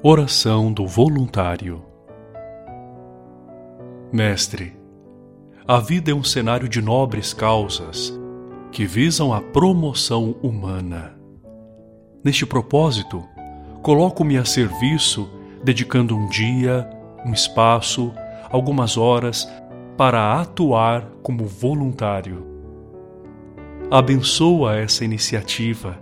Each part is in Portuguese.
Oração do Voluntário Mestre, a vida é um cenário de nobres causas que visam a promoção humana. Neste propósito, coloco-me a serviço, dedicando um dia, um espaço, algumas horas para atuar como voluntário. Abençoa essa iniciativa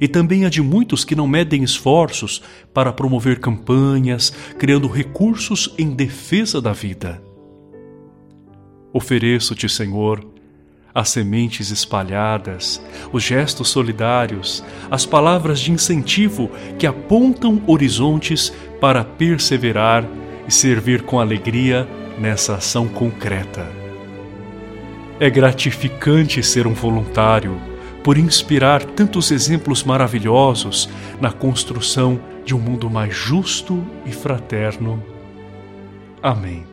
e também a de muitos que não medem esforços para promover campanhas, criando recursos em defesa da vida. Ofereço-te, Senhor, as sementes espalhadas, os gestos solidários, as palavras de incentivo que apontam horizontes para perseverar e servir com alegria nessa ação concreta. É gratificante ser um voluntário por inspirar tantos exemplos maravilhosos na construção de um mundo mais justo e fraterno. Amém.